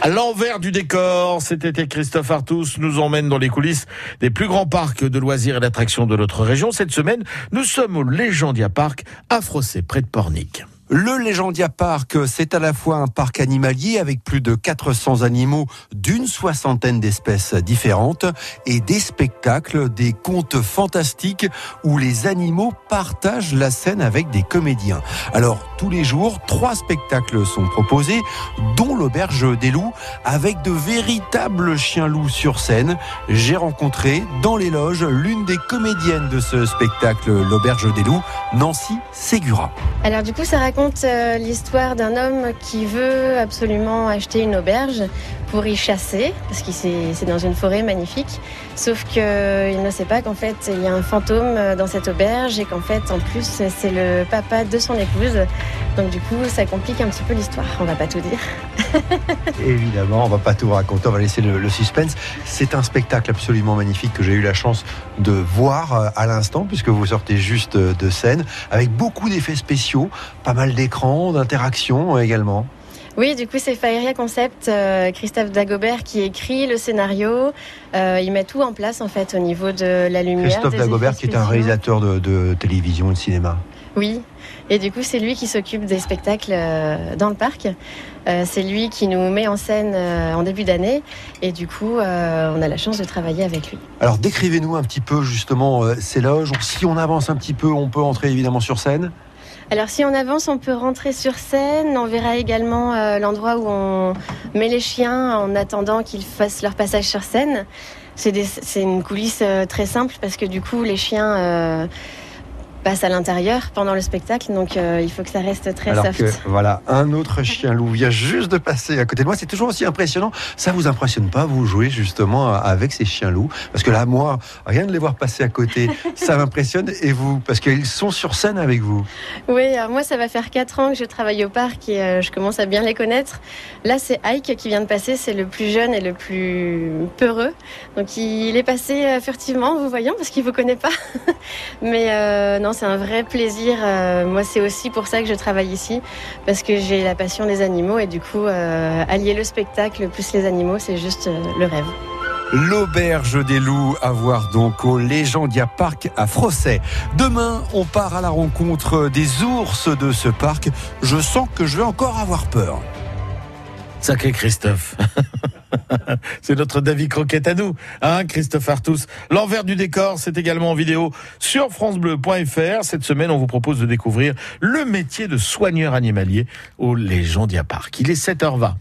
À l'envers du décor, cet été, Christophe Artus nous emmène dans les coulisses des plus grands parcs de loisirs et d'attractions de notre région. Cette semaine, nous sommes au Légendia Park à Frossé, près de Pornic. Le Légendia Park, c'est à la fois un parc animalier avec plus de 400 animaux d'une soixantaine d'espèces différentes et des spectacles, des contes fantastiques où les animaux partagent la scène avec des comédiens. Alors, tous les jours, trois spectacles sont proposés, dont l'Auberge des Loups, avec de véritables chiens-loups sur scène. J'ai rencontré dans les loges l'une des comédiennes de ce spectacle, l'Auberge des Loups, Nancy Ségura. Alors du coup, ça euh, l'histoire d'un homme qui veut absolument acheter une auberge pour y chasser, parce que c'est dans une forêt magnifique. Sauf qu'il ne sait pas qu'en fait, il y a un fantôme euh, dans cette auberge et qu'en fait, en plus, c'est le papa de son épouse. Donc du coup, ça complique un petit peu l'histoire. On va pas tout dire. Évidemment, on va pas tout raconter, on va laisser le, le suspense. C'est un spectacle absolument magnifique que j'ai eu la chance de voir euh, à l'instant, puisque vous sortez juste de scène, avec beaucoup d'effets spéciaux, pas mal d'écrans, d'interactions également. Oui, du coup, c'est Faeria Concept, euh, Christophe Dagobert qui écrit le scénario. Euh, il met tout en place, en fait, au niveau de la lumière. Christophe Dagobert, qui est un réalisateur de, télévision et de cinéma. Oui, et du coup, c'est lui qui s'occupe des spectacles euh, dans le parc. c'est lui qui nous met en scène en début d'année. Et du coup, on a la chance de travailler avec lui. Alors, décrivez-nous un petit peu, justement, ces loges. Si on avance un petit peu, on peut entrer évidemment sur scène. Alors si on avance, on peut rentrer sur scène. On verra également euh, l'endroit où on met les chiens en attendant qu'ils fassent leur passage sur scène. C'est une coulisse euh, très simple parce que du coup les chiens euh, passe à l'intérieur pendant le spectacle, donc euh, il faut que ça reste très Alors soft. Que, voilà, un autre chien loup vient juste de passer à côté de moi. C'est toujours aussi impressionnant. Ça vous impressionne pas, vous jouez justement avec ces chiens loups? Parce que là, moi, rien de les voir passer à côté, ça m'impressionne. Et vous, parce qu'ils sont sur scène avec vous Oui, alors moi, ça va faire 4 ans que je travaille au parc et euh, je commence à bien les connaître. Là, c'est Ike qui vient de passer, c'est le plus jeune et le plus peureux. Donc il est passé euh, furtivement, vous voyez, parce qu'il vous connaît pas. Mais non, c'est un vrai plaisir. Euh, moi, c'est aussi pour ça que je travaille ici, parce que j'ai la passion des animaux et du coup, euh, allier le spectacle plus les animaux, c'est juste euh, le rêve. L'auberge des loups à voir donc au Légendia Park à Frosset. Demain, on part à la rencontre des ours de ce parc. Je sens que je vais encore avoir peur. Sacré Christophe. c'est notre David Croquette à nous, hein, Christophe Artus. L'envers du décor, c'est également en vidéo sur francebleu.fr. Cette semaine, on vous propose de découvrir le métier de soigneur animalier au Légendia Park. Il est 7h20.